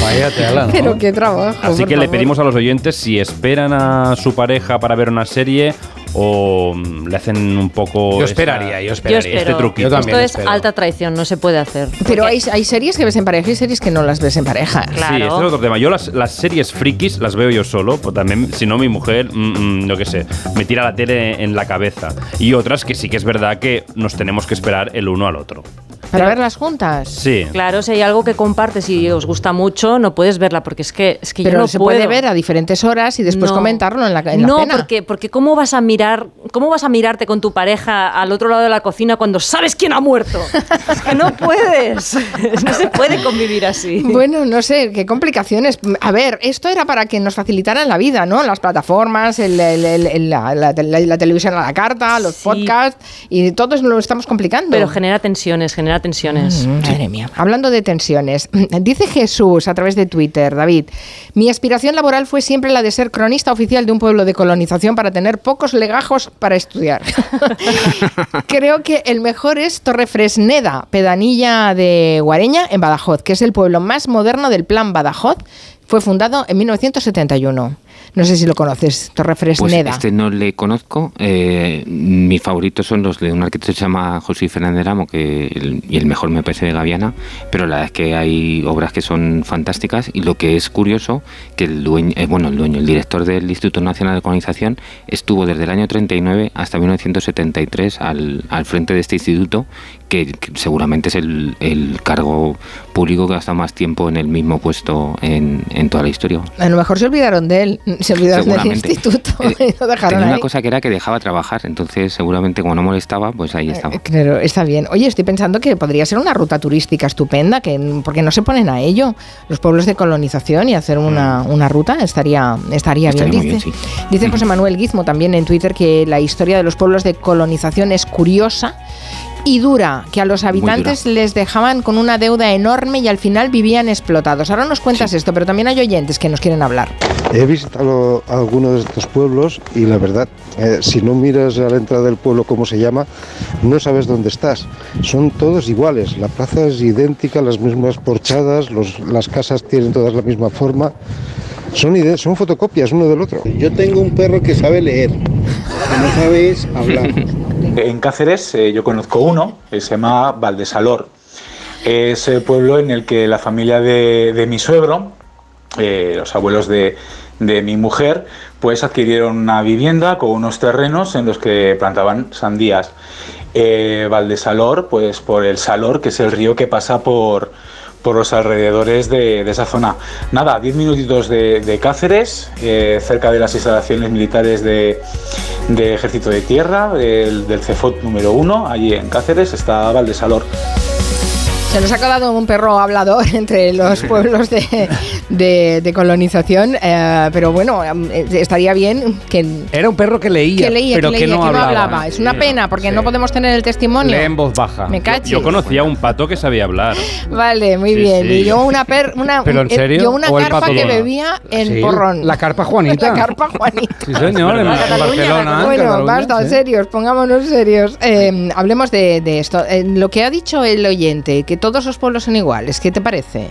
Vaya tela, ¿no? Pero qué trabajo. Así que le favor. pedimos a los oyentes si esperan a su pareja para ver una serie o mm, le hacen un poco... Yo esperaría, yo Yo esperaría. espero. Este truquito. Yo también Esto es alta traición, no se puede hacer. Pero hay, hay series que ves en pareja y series que no las ves en pareja. Sí, este es otro tema. Yo las, las series frikis las veo yo solo, pues también, si no mi mujer, mm, mm, yo qué sé, me tira la tele en la cabeza. Y otras que sí que es verdad que nos tenemos que esperar el uno al otro. Para verlas juntas. Sí. Claro, si hay algo que compartes y os gusta mucho, no puedes verla porque es que, es que yo Pero no se puedo. puede ver a diferentes horas y después No. comentarlo en la, en la no, porque, porque ¿cómo vas a mirar, cómo vas a mirarte con tu pareja al otro lado de la cocina cuando sabes quién ha muerto? es que no puedes. no se puede convivir así. Bueno, no sé, qué complicaciones. A ver, esto era para que nos facilitaran la vida, ¿no? Las plataformas, el- el- el- el- la, la- la- la televisión a la carta, los podcasts, y todos lo estamos complicando. Pero genera tensiones, genera genera tensiones. Mm, madre mía. Hablando de tensiones, dice Jesús a través de Twitter, David, mi aspiración laboral fue siempre la de ser cronista oficial de un pueblo de colonización para tener pocos legajos para estudiar. Creo que el mejor es Torrefresneda, pedanilla de Guareña, en Badajoz, que es el pueblo más moderno del plan Badajoz. Fue fundado en 1971. No sé si lo conoces, Pues Torrefresneda. este no le conozco. Eh, mis favoritos son los de un arquitecto que se llama José Fernández Ramo, que y el mejor me parece de Gaviana, pero la verdad es que hay obras que son fantásticas y lo que es curioso, que el dueño, eh, bueno, el dueño, el director del Instituto Nacional de Colonización estuvo desde el año 39 hasta 1973 al, al frente de este instituto, que, que seguramente es el, el cargo público que ha estado más tiempo en el mismo puesto en, en toda la historia. A lo mejor se olvidaron de él, se olvidaron del instituto y lo dejaron Tenía ahí. una cosa que era que dejaba trabajar, entonces seguramente como no molestaba, pues ahí estaba. Claro, está bien. Oye, estoy pensando que podría ser una ruta turística estupenda, que porque no se ponen a ello los pueblos de colonización y hacer una, una ruta estaría estaría, Mm. Estaría bien. Dice, bien, dice José Manuel Guizmo también en Twitter que la historia de los pueblos de colonización es curiosa y dura, que a los habitantes les dejaban con una deuda enorme y al final vivían explotados. Ahora nos cuentas esto, pero también hay oyentes que nos quieren hablar. He visitado algunos de estos pueblos y la verdad, eh, si no miras a la entrada del pueblo cómo se llama, no sabes dónde estás. Son todos iguales, la plaza es idéntica, las mismas porchadas, los- las casas tienen todas la misma forma. Son, ide- son fotocopias uno del otro. Yo tengo un perro que sabe leer, que no sabéis hablar. En Cáceres eh, yo conozco uno, que se llama Valdesalor. Es el pueblo en el que la familia de, mi suegro, eh, los abuelos de, de mi mujer, pues adquirieron una vivienda con unos terrenos en los que plantaban sandías. Eh, Valdesalor, pues por el Salor, que es el río que pasa por, por los alrededores de, esa zona. Nada, 10 minutitos de, Cáceres, eh, cerca de las instalaciones militares de, Ejército de Tierra, del CEFOT número 1, allí en Cáceres está Valdesalor. Se nos ha quedado un perro hablador entre los pueblos de, de- de colonización, eh, pero bueno, eh, estaría bien que... Era un perro que leía, que leía, pero que, que, leía, no, que no hablaba. hablaba. Es una Sí, pena porque no podemos tener el testimonio. Lee en voz baja. Me caches. Yo conocía un pato que sabía hablar. Vale, muy Sí, bien. sí. Y yo una per, una, ¿Pero en eh, serio? yo una ¿O el carpa que bebía en Sí, porrón. La carpa Juanita. La carpa Juanita. Sí, señor, en, en Barcelona. en Bueno, Cataluña, basta, sí. serios, pongámonos serios. Eh, hablemos de, de esto. Eh, lo que ha dicho el oyente, que todos los pueblos son iguales, ¿qué te parece?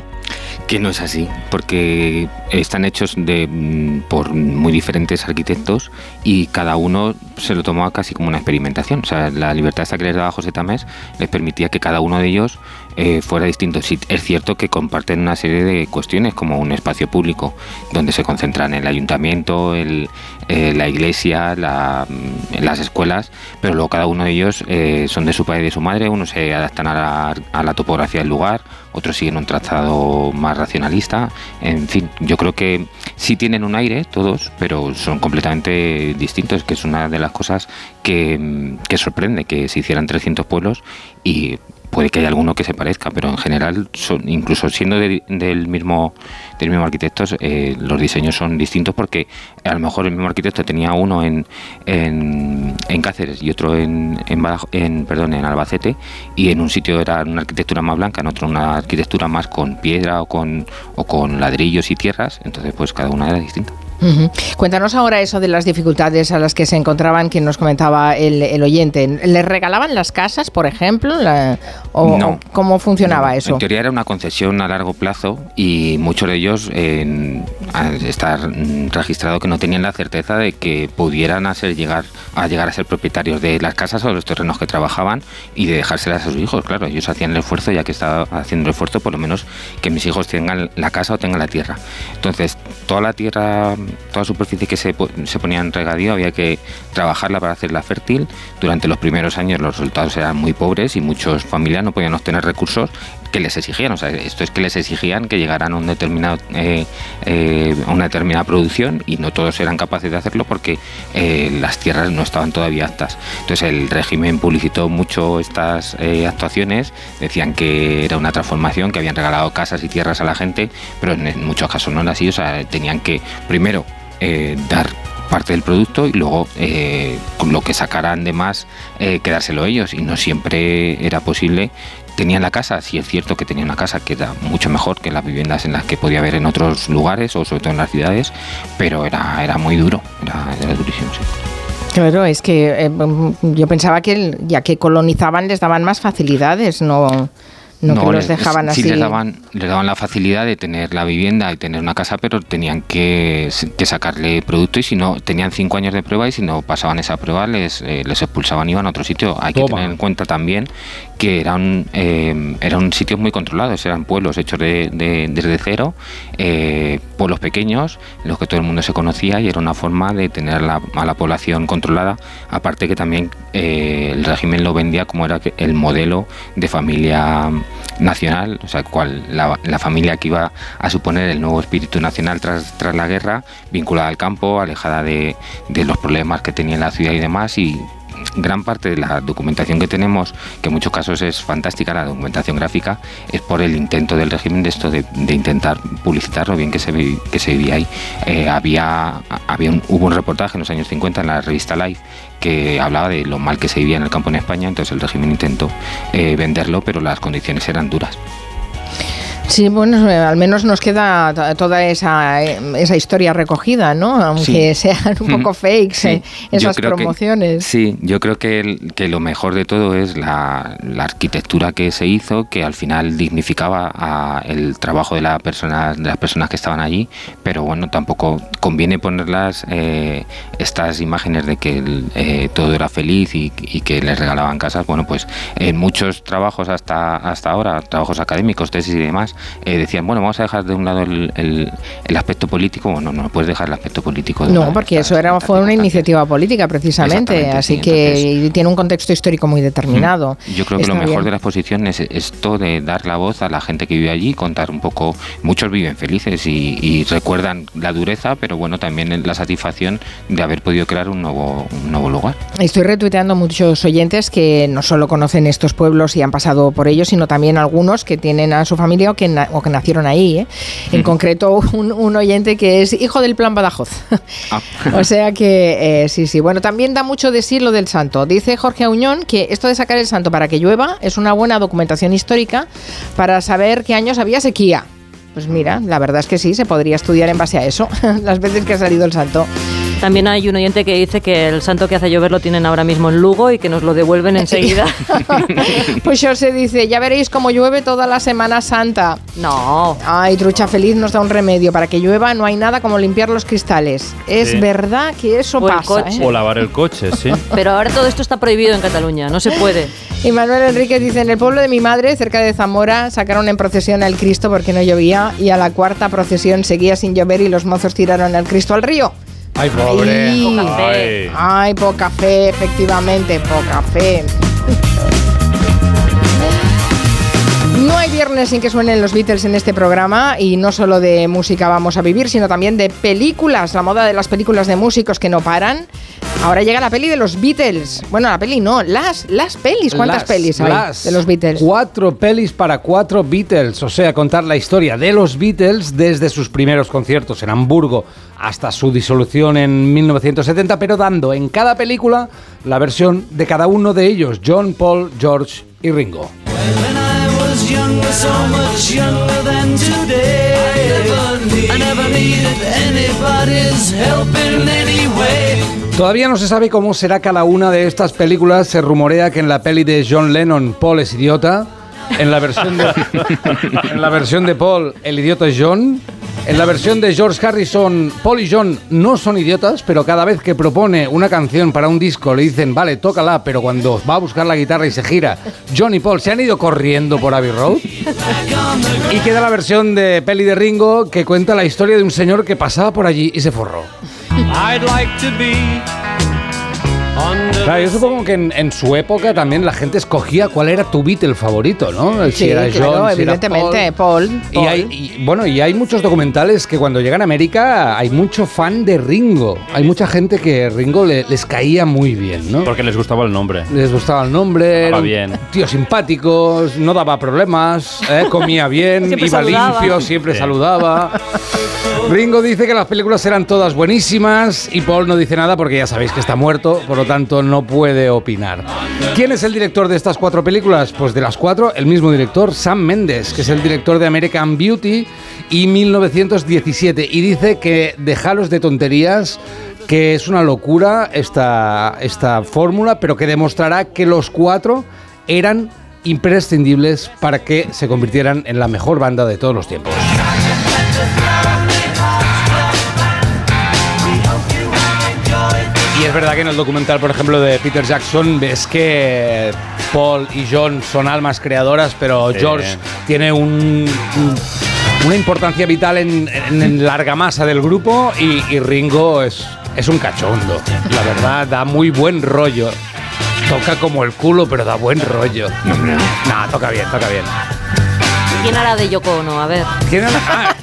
Que no es así, porque están hechos de, mm, por muy diferentes arquitectos y cada uno se lo tomaba casi como una experimentación. O sea, la libertad esta que les daba José Tamés les permitía que cada uno de ellos eh, fuera distinto. Sí, es cierto que comparten una serie de cuestiones como un espacio público donde se concentran el ayuntamiento, eh, la iglesia, mm, las escuelas, pero luego cada uno de ellos eh, son de su padre y de su madre, unos se adaptan a la, a la topografía del lugar, otros siguen un trazado más racionalista, en fin, yo creo que sí tienen un aire todos, pero son completamente distintos, que es una de las cosas que, mm, que sorprende, que se hicieran 300 pueblos y puede que haya alguno que se parezca, pero en general, son, incluso siendo de- del mismo del mismo arquitecto, eh, los diseños son distintos porque a lo mejor el mismo arquitecto tenía uno en, en, en Cáceres y otro en, en, Badajo- en, perdón, en Albacete y en un sitio era una arquitectura más blanca, en otro una arquitectura más con piedra o con, o con ladrillos y tierras, entonces pues cada una era distinta. Ujú. Cuéntanos ahora eso de las dificultades a las que se encontraban, que nos comentaba el, el oyente. ¿Les regalaban las casas, por ejemplo? La- o, No. ¿Cómo funcionaba eso? En teoría era una concesión a largo plazo y muchos de ellos en, al estar registrado que no tenían la certeza de que pudieran hacer llegar a llegar a ser propietarios de las casas o de los terrenos que trabajaban y de dejárselas a sus hijos. Claro, ellos hacían el esfuerzo, ya que estaba haciendo el esfuerzo, por lo menos que mis hijos tengan la casa o tengan la tierra. Entonces, toda la tierra, toda superficie que se, se ponía en regadío había que trabajarla para hacerla fértil. Durante los primeros años los resultados eran muy pobres y muchos familias no podían obtener recursos que les exigían. O sea, esto es que les exigían que llegaran a un determinado, eh, eh, a una determinada producción y no todos eran capaces de hacerlo porque eh, las tierras no estaban todavía aptas. Entonces el régimen publicitó mucho estas actuaciones, decían que era una transformación, que habían regalado casas y tierras a la gente, pero en muchos casos no era así. O sea, tenían que primero eh, dar parte del producto y luego eh, con lo que sacaran de más eh, quedárselo ellos y no siempre era posible tenía la casa, sí es cierto que tenía una casa que era mucho mejor que las viviendas en las que podía haber en otros lugares o sobre todo en las ciudades, pero era, era muy duro, era, era durísimo. Sí. Claro, es que eh, yo pensaba que el- ya que colonizaban les daban más facilidades, no, no, que los les- dejaban sí así. les daban, les daban la facilidad de tener la vivienda y tener una casa, pero tenían que, que sacarle producto y si no, tenían cinco años de prueba y si no pasaban esa prueba les, eh, les expulsaban y iban a otro sitio. Hay que tener en cuenta también que eran, eh, eran sitios muy controlados, eran pueblos hechos de, de- desde cero, eh, pueblos pequeños, en los que todo el mundo se conocía y era una forma de tener a la población controlada, aparte que también eh, el régimen lo vendía como era el modelo de familia nacional, o sea, cual, la, la familia que iba a suponer el nuevo espíritu nacional tras, tras la guerra, vinculada al campo, alejada de, de los problemas que tenía la ciudad y demás, gran parte de la documentación que tenemos, que en muchos casos es fantástica, la documentación gráfica, es por el intento del régimen de esto de, intentar publicitar lo bien que se, vi- que se vivía ahí. Eh, había, había un- hubo un reportaje en los años 50 en la revista Life que hablaba de lo mal que se vivía en el campo en España, entonces el régimen intentó eh, venderlo, pero las condiciones eran duras. Sí, bueno, eh, al menos nos queda to- toda esa, eh, esa historia recogida, ¿no? Aunque Sí. sean un poco Ujú. fakes Sí, eh, esas que- promociones. sí, yo creo que, el- que lo mejor de todo es la, la arquitectura que se hizo, que al final dignificaba a el trabajo de, la persona, de las personas que estaban allí, pero bueno, tampoco conviene ponerlas eh, estas imágenes de que el, eh, todo era feliz y, y que les regalaban casas. Bueno, pues en muchos trabajos hasta, hasta ahora, trabajos académicos, tesis y demás, eh, decían, bueno, vamos a dejar de un lado el, el- el aspecto político. Bueno, no puedes dejar el aspecto político de No, lado. porque eso era fue una iniciativa política precisamente, así sí, que tiene un contexto histórico muy determinado. Yo creo que lo mejor bien. de la exposición es esto de dar la voz a la gente que vive allí, contar un poco. Muchos viven felices y, y recuerdan la dureza, pero bueno, también la satisfacción de haber podido crear un nuevo, un nuevo lugar. Estoy retuiteando muchos oyentes que no solo conocen estos pueblos y han pasado por ellos, sino también algunos que tienen a su familia o que, na- o que nacieron ahí. ¿eh? En concreto, un, un oyente que es hijo del plan Badajoz. o sea que, eh, sí, sí. Bueno, también da mucho de sí lo del santo. Dice Jorge Auñón que esto de sacar el santo para que llueva es una buena documentación histórica para saber qué años había sequía. Pues mira, la verdad es que sí, se podría estudiar en base a eso, las veces que ha salido el santo. También hay un oyente que dice que el santo que hace llover lo tienen ahora mismo en Lugo y que nos lo devuelven enseguida. Pues se dice, ya veréis cómo llueve toda la Semana Santa. No. Ay, Trucha Feliz nos da un remedio. Para que llueva no hay nada como limpiar los cristales. Es Sí. verdad que eso O pasa. ¿eh? O lavar el coche, sí. Pero ahora todo esto está prohibido en Cataluña, no se puede. Y Manuel Enríquez dice, en el pueblo de mi madre, cerca de Zamora, sacaron en procesión al Cristo porque no llovía y a la cuarta procesión seguía sin llover y los mozos tiraron al Cristo al río. Ay, pobre. Ay, Poca fe. Ay, poca fe, efectivamente, poca fe. No hay viernes sin que suenen los Beatles en este programa y no solo de música vamos a vivir, sino también de películas, la moda de las películas de músicos que no paran. Ahora llega la peli de los Beatles. Bueno, la peli no, las, las pelis. ¿Cuántas Las- pelis hay las de los Beatles? Cuatro pelis para cuatro Beatles, o sea, contar la historia de los Beatles desde sus primeros conciertos en Hamburgo hasta su disolución en 1970, pero dando en cada película la versión de cada uno de ellos, John, Paul, George y Ringo. When I was younger, so much younger than today. I never needed anybody's help in any way. Todavía no se sabe cómo será cada una de estas películas. Se rumorea que en la peli de John Lennon, Paul es idiota. En la versión de, en la versión de Paul, el idiota es John. En la versión de George Harrison, Paul y John no son idiotas, pero cada vez que propone una canción para un disco le dicen, vale, tócala, pero cuando va a buscar la guitarra y se gira, John y Paul se han ido corriendo por Abbey Road. Y queda la versión de peli de Ringo que cuenta la historia de un señor que pasaba por allí y se forró. Claro, yo supongo que en, en su época también la gente escogía cuál era tu Beatle favorito, ¿no? Si Sí, era claro, John, si era evidentemente, Paul. Paul. Y hay, y, bueno, y hay muchos documentales que cuando llegan a América hay mucho fan de Ringo. Hay mucha gente que Ringo le- les caía muy bien, ¿no? Porque les gustaba el nombre. Les gustaba el nombre, era bien. tío simpático, no daba problemas, ¿eh? comía bien, iba saludaba. limpio, siempre Sí. saludaba. Ringo dice que las películas eran todas buenísimas y Paul no dice nada porque ya sabéis que está muerto, por lo tanto no puede opinar. ¿Quién es el director de estas cuatro películas? Pues de las cuatro, el mismo director, Sam Mendes, que es el director de American Beauty y 1917. Y dice que dejaros de tonterías, que es una locura esta, esta fórmula, pero que demostrará que los cuatro eran imprescindibles para que se convirtieran en la mejor banda de todos los tiempos. Verdad que en el documental, por ejemplo, de Peter Jackson, ves que Paul y John son almas creadoras, pero Sí. George tiene un, un- una importancia vital en, en, en la argamasa del grupo y, y Ringo es, es un cachondo. La verdad, da muy buen rollo. Toca como el culo, pero da buen rollo. No, toca bien, toca bien. ¿Quién hará de Yoko Ono? A ver. ¿Quién hará, ah,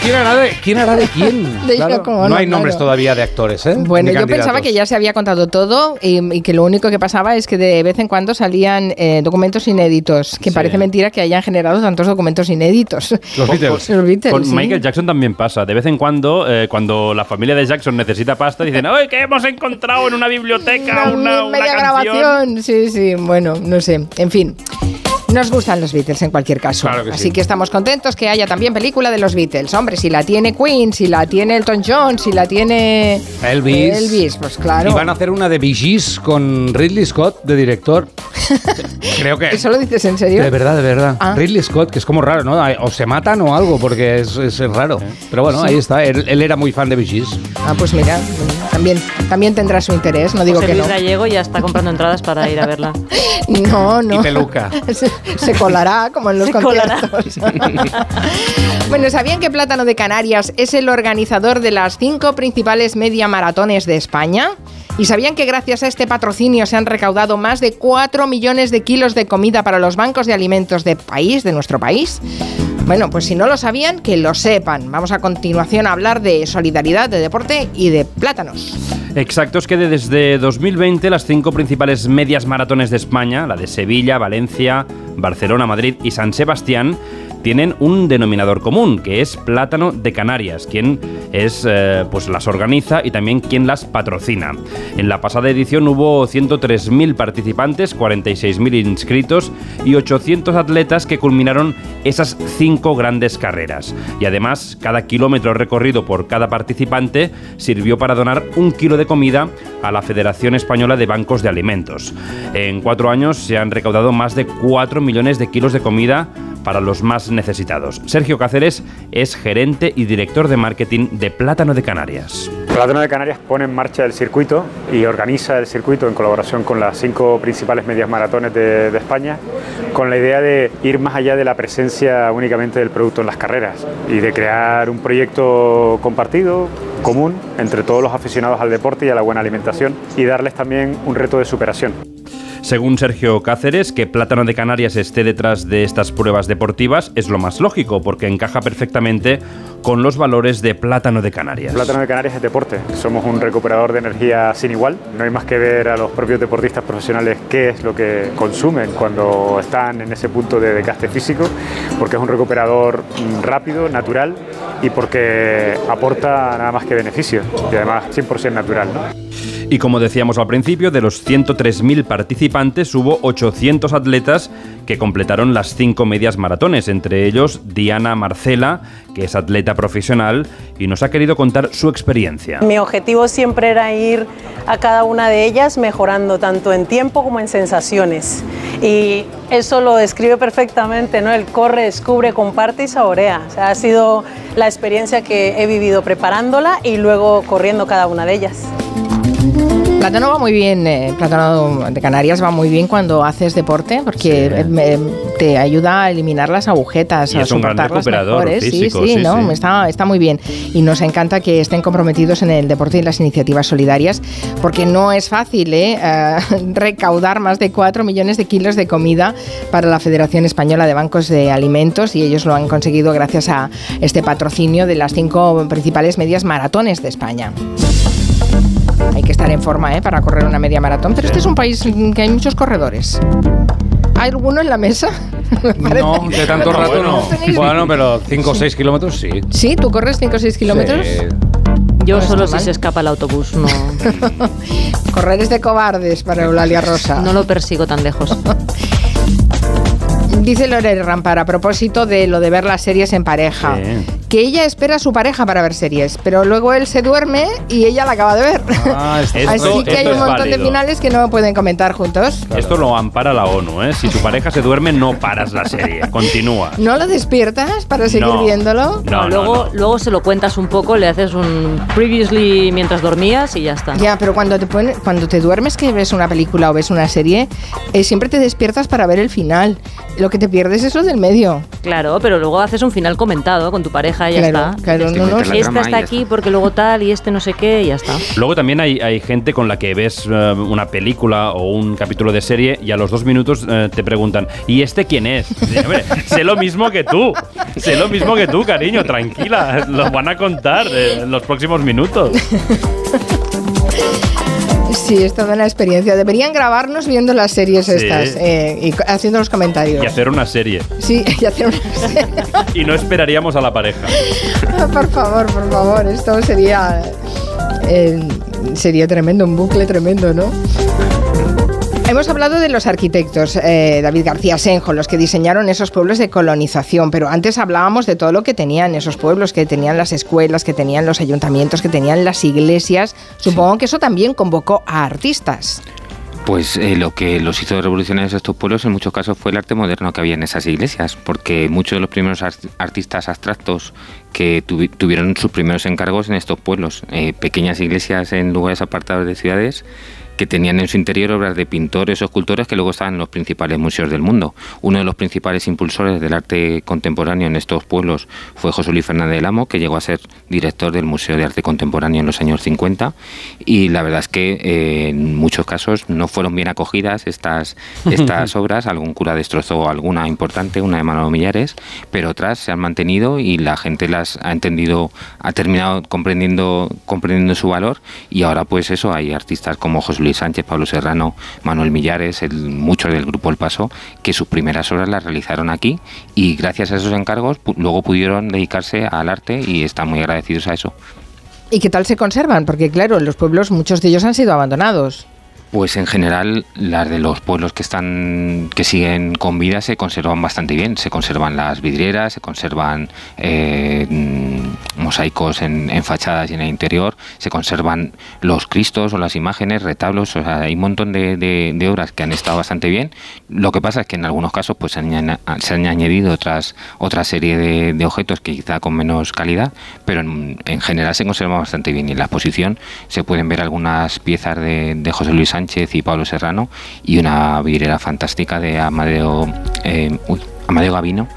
¿quién hará de, quién hará de quién? De Yoko Ono, no hay nombres claro. todavía de actores, ¿eh? Bueno, yo pensaba que ya se había contado todo y, y que lo único que pasaba es que de vez en cuando salían eh, documentos inéditos, que parece mentira que hayan generado tantos documentos inéditos. Los Beatles. Los Beatles, Con sí. Michael Jackson también pasa. De vez en cuando, eh, cuando la familia de Jackson necesita pasta, dicen, ¡ay, que hemos encontrado en una biblioteca una, una media canción! grabación. Sí, sí, bueno, no sé. En fin. Nos gustan los Beatles en cualquier caso. Claro que Así sí. que estamos contentos que haya también película de los Beatles. Hombre, si la tiene Queen, si la tiene Elton John, si la tiene Elvis. Elvis, pues claro. Y van a hacer una de Bee Gees con Ridley Scott de director. Creo que. ¿Eso lo dices en serio? De verdad, de verdad. Ah. Ridley Scott, que es como raro, ¿no? O se matan o algo, porque es, es raro. Pero bueno, Sí. ahí está. Él, él era muy fan de Bee Gees. Ah, pues mira, también, también tendrá su interés, no digo José que Luis no. Gallego ya está comprando entradas para ir a verla. No, no. Y peluca. Se, colará como en los conciertos. bueno, ¿sabían que Plátano de Canarias es el organizador de las cinco principales media maratones de España? ¿Y sabían que gracias a este patrocinio se han recaudado más de 4 millones de kilos de comida para los bancos de alimentos de país, de nuestro país? Bueno, pues si no lo sabían, que lo sepan. Vamos a continuación a hablar de solidaridad, de deporte y de plátanos. Exacto, es que de- desde 2020 las cinco principales medias maratones de España, la de Sevilla, Valencia, Barcelona, Madrid y San Sebastián, tienen un denominador común, que es Plátano de Canarias, quien es, eh, pues las organiza y también quien las patrocina. En la pasada edición hubo 103.000 participantes, 46.000 inscritos y 800 atletas que culminaron esas cinco grandes carreras. Y además, cada kilómetro recorrido por cada participante sirvió para donar un kilo de comida a la Federación Española de Bancos de Alimentos. En cuatro años se han recaudado más de 4 millones de kilos de comida para los más necesitados. Sergio Cáceres es gerente y director de marketing de Plátano de Canarias. Plátano de Canarias pone en marcha el circuito y organiza el circuito en colaboración con las cinco principales medias maratones de, de España, con la idea de ir más allá de la presencia únicamente del producto en las carreras y de crear un proyecto compartido, común, entre todos los aficionados al deporte y a la buena alimentación y darles también un reto de superación. Según Sergio Cáceres, que Plátano de Canarias esté detrás de estas pruebas deportivas es lo más lógico, porque encaja perfectamente con los valores de Plátano de Canarias. Plátano de Canarias es deporte. Somos un recuperador de energía sin igual. No hay más que ver a los propios deportistas profesionales qué es lo que consumen cuando están en ese punto de desgaste físico, porque es un recuperador mm, rápido, natural y porque aporta nada más que beneficios y además 100% natural. ¿no? Y como decíamos al principio, de los 103.000 participantes hubo 800 atletas que completaron las cinco medias maratones, entre ellos Diana Marcela, que es atleta profesional y nos ha querido contar su experiencia. Mi objetivo siempre era ir a cada una de ellas mejorando tanto en tiempo como en sensaciones. Y eso lo describe perfectamente, ¿no? El corre, descubre, comparte y saborea. O sea, ha sido la experiencia que he vivido preparándola y luego corriendo cada una de ellas. Plátano va muy bien, eh, plátano de Canarias va muy bien cuando haces deporte porque eh, te ayuda a eliminar las agujetas, Y a es un gran recuperador mejores. físico, sí, sí, sí, no. Está, está muy bien y nos encanta que estén comprometidos en el deporte y en las iniciativas solidarias porque no es fácil eh, eh, recaudar más de 4 millones de kilos de comida para la Federación Española de Bancos de Alimentos y ellos lo han conseguido gracias a este patrocinio de las cinco principales medias maratones de España. Hay que estar en forma ¿eh? para correr una media maratón, pero este es un país en que hay muchos corredores. ¿Hay alguno en la mesa? No, de tanto rato no. Bueno, pero 5 o 6 kilómetros sí. Sí, tú corres 5 o 6 kilómetros. Sí. Yo No solo si mal. se escapa el autobús, no, Correr es de cobardes para Eulalia Rosa. no lo persigo tan lejos. Dice Lore Rampar a propósito de lo de ver las series en pareja. Sí. Que ella espera a su pareja para ver series, pero luego él se duerme y ella la acaba de ver. Ah, esto- Así que hay un montón de finales que no pueden comentar juntos. Esto lo ampara la ONU, ¿eh? Si tu pareja se duerme, no paras la serie. Continúa. ¿No lo despiertas para seguir No. viéndolo? No, no, luego, no. luego se lo cuentas un poco, le haces un previously mientras dormías y ya está. Ya, pero cuando te pone- cuando te duermes que ves una película o ves una serie, eh, siempre te despiertas para ver el final. Lo que te pierdes es lo del medio. Claro, pero luego haces un final comentado con tu pareja y ya Claro, está. claro, no, no, Esta trama y está aquí porque luego tal y este no sé qué y ya está. Luego también hay, hay gente con la que ves eh, una película o un capítulo de serie y a los dos minutos eh, te preguntan, ¿y este quién es? Y dices, "Hombre, sé lo mismo que tú, sé lo mismo que tú, cariño, tranquila, lo van a contar eh, en los próximos minutos. Sí, es toda una experiencia. Deberían grabarnos viendo las series Sí. estas eh, y haciendo los comentarios. Y hacer una serie. Sí, y hacer una Y no esperaríamos a la pareja. Por favor, por favor, esto sería eh, sería tremendo, un bucle tremendo, ¿no? Hemos hablado de los arquitectos, eh, David García Senjo, los que diseñaron esos pueblos de colonización, pero antes hablábamos de todo lo que tenían esos pueblos, que tenían las escuelas, que tenían los ayuntamientos, que tenían las iglesias. Supongo que eso también convocó a artistas. Pues eh, lo que los hizo revolucionarios estos pueblos en muchos casos fue el arte moderno que había en esas iglesias, porque muchos de los primeros art- artistas abstractos que tuvi- tuvieron sus primeros encargos en estos pueblos, eh, pequeñas iglesias en lugares apartados de ciudades que tenían en su interior obras de pintores o escultores que luego estaban en los principales museos del mundo. Uno de los principales impulsores del arte contemporáneo en estos pueblos fue José Luis Fernández del Amo, que llegó a ser director del Museo de Arte Contemporáneo en los años 50 y la verdad es que eh, en muchos casos no fueron bien acogidas estas, estas obras. Algún cura destrozó alguna importante, una de Manolo Millares, pero otras se han mantenido y la gente las ha entendido, ha terminado comprendiendo, comprendiendo su valor y ahora pues eso, hay artistas como José Luis Sánchez, Pablo Serrano, Manuel Millares, el, muchos del grupo El Paso, que sus primeras obras las realizaron aquí y gracias a esos encargos luego pudieron dedicarse al arte y están muy agradecidos a eso. ¿Y qué tal se conservan? Porque claro, en los pueblos muchos de ellos han sido abandonados. Pues en general las de los pueblos que están que siguen con vida se conservan bastante bien. Se conservan las vidrieras, se conservan eh, mosaicos en, fachadas y en el interior, se conservan los cristos o las imágenes, retablos. O sea, hay un montón de, obras que han estado bastante bien. Lo que pasa es que en algunos casos pues se han, añadido otras otra serie de, objetos que quizá con menos calidad, pero en, en general se conservan bastante bien. Y en la exposición se pueden ver algunas piezas de, de José Luis Sánchez y Pablo Serrano y una vidriera fantástica de Amadeo, eh, Amadeo Gavino,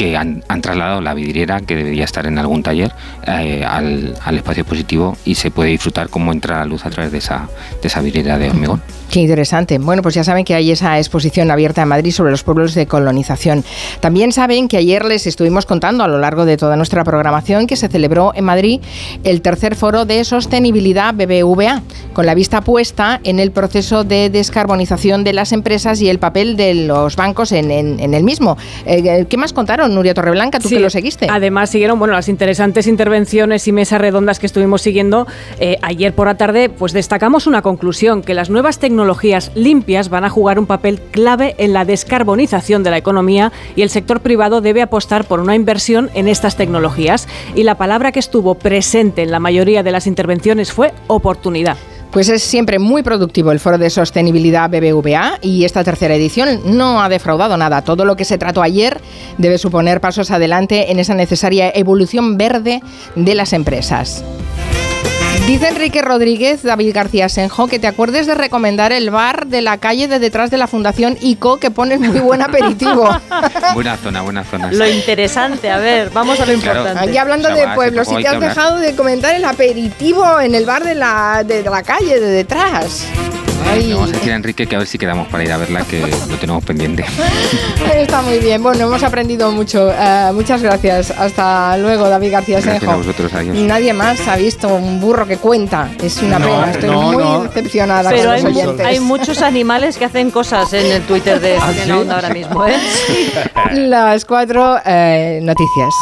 que han, trasladado la vidriera, que debería estar en algún taller, eh, al, espacio expositivo y se puede disfrutar cómo entra la luz a través de esa, de esa vidriera de hormigón. Qué interesante. Bueno, pues ya saben que hay esa exposición abierta en Madrid sobre los pueblos de colonización. También saben que ayer les estuvimos contando a lo largo de toda nuestra programación que se celebró en Madrid el tercer foro de sostenibilidad BBVA, con la vista puesta en el proceso de descarbonización de las empresas y el papel de los bancos en, en- en el mismo. Eh, ¿Qué más contaron, Nuria Torreblanca, tú Sí, que lo seguiste? Además, siguieron bueno, las interesantes intervenciones y mesas redondas que estuvimos siguiendo eh, ayer por la tarde. Pues destacamos una conclusión: que las nuevas tecnologías limpias van a jugar un papel clave en la descarbonización de la economía y el sector privado debe apostar por una inversión en estas tecnologías. Y la palabra que estuvo presente en la mayoría de las intervenciones fue oportunidad. Pues es siempre muy productivo el Foro de Sostenibilidad BBVA y esta tercera edición no ha defraudado nada. Todo lo que se trató ayer debe suponer pasos adelante en esa necesaria evolución verde de las empresas. Dice Enrique Rodríguez, David García Senjo, que te acuerdes de recomendar el bar de la calle de detrás de la Fundación ICO, que pone muy buen aperitivo. Buena zona, buena zona. Lo interesante, a ver, vamos a lo Claro. importante. Aquí hablando O sea, de pueblos, si te que has dejado de comentar el aperitivo en el bar de la, de la calle de detrás. Ay. Le vamos a decir a Enrique que a ver si quedamos para ir a verla, que lo tenemos pendiente. Está muy bien. Bueno, hemos aprendido mucho. Eh, muchas gracias. Hasta luego, David García vosotros, adiós. Nadie más ha visto un burro que cuenta. Es una No, pena. Estoy no, muy no. decepcionada Pero con hay, los oyentes. hay muchos animales que hacen cosas en el Twitter de ¿Ah, Cien sí? Onda ahora mismo, ¿eh? Las cuatro eh, noticias.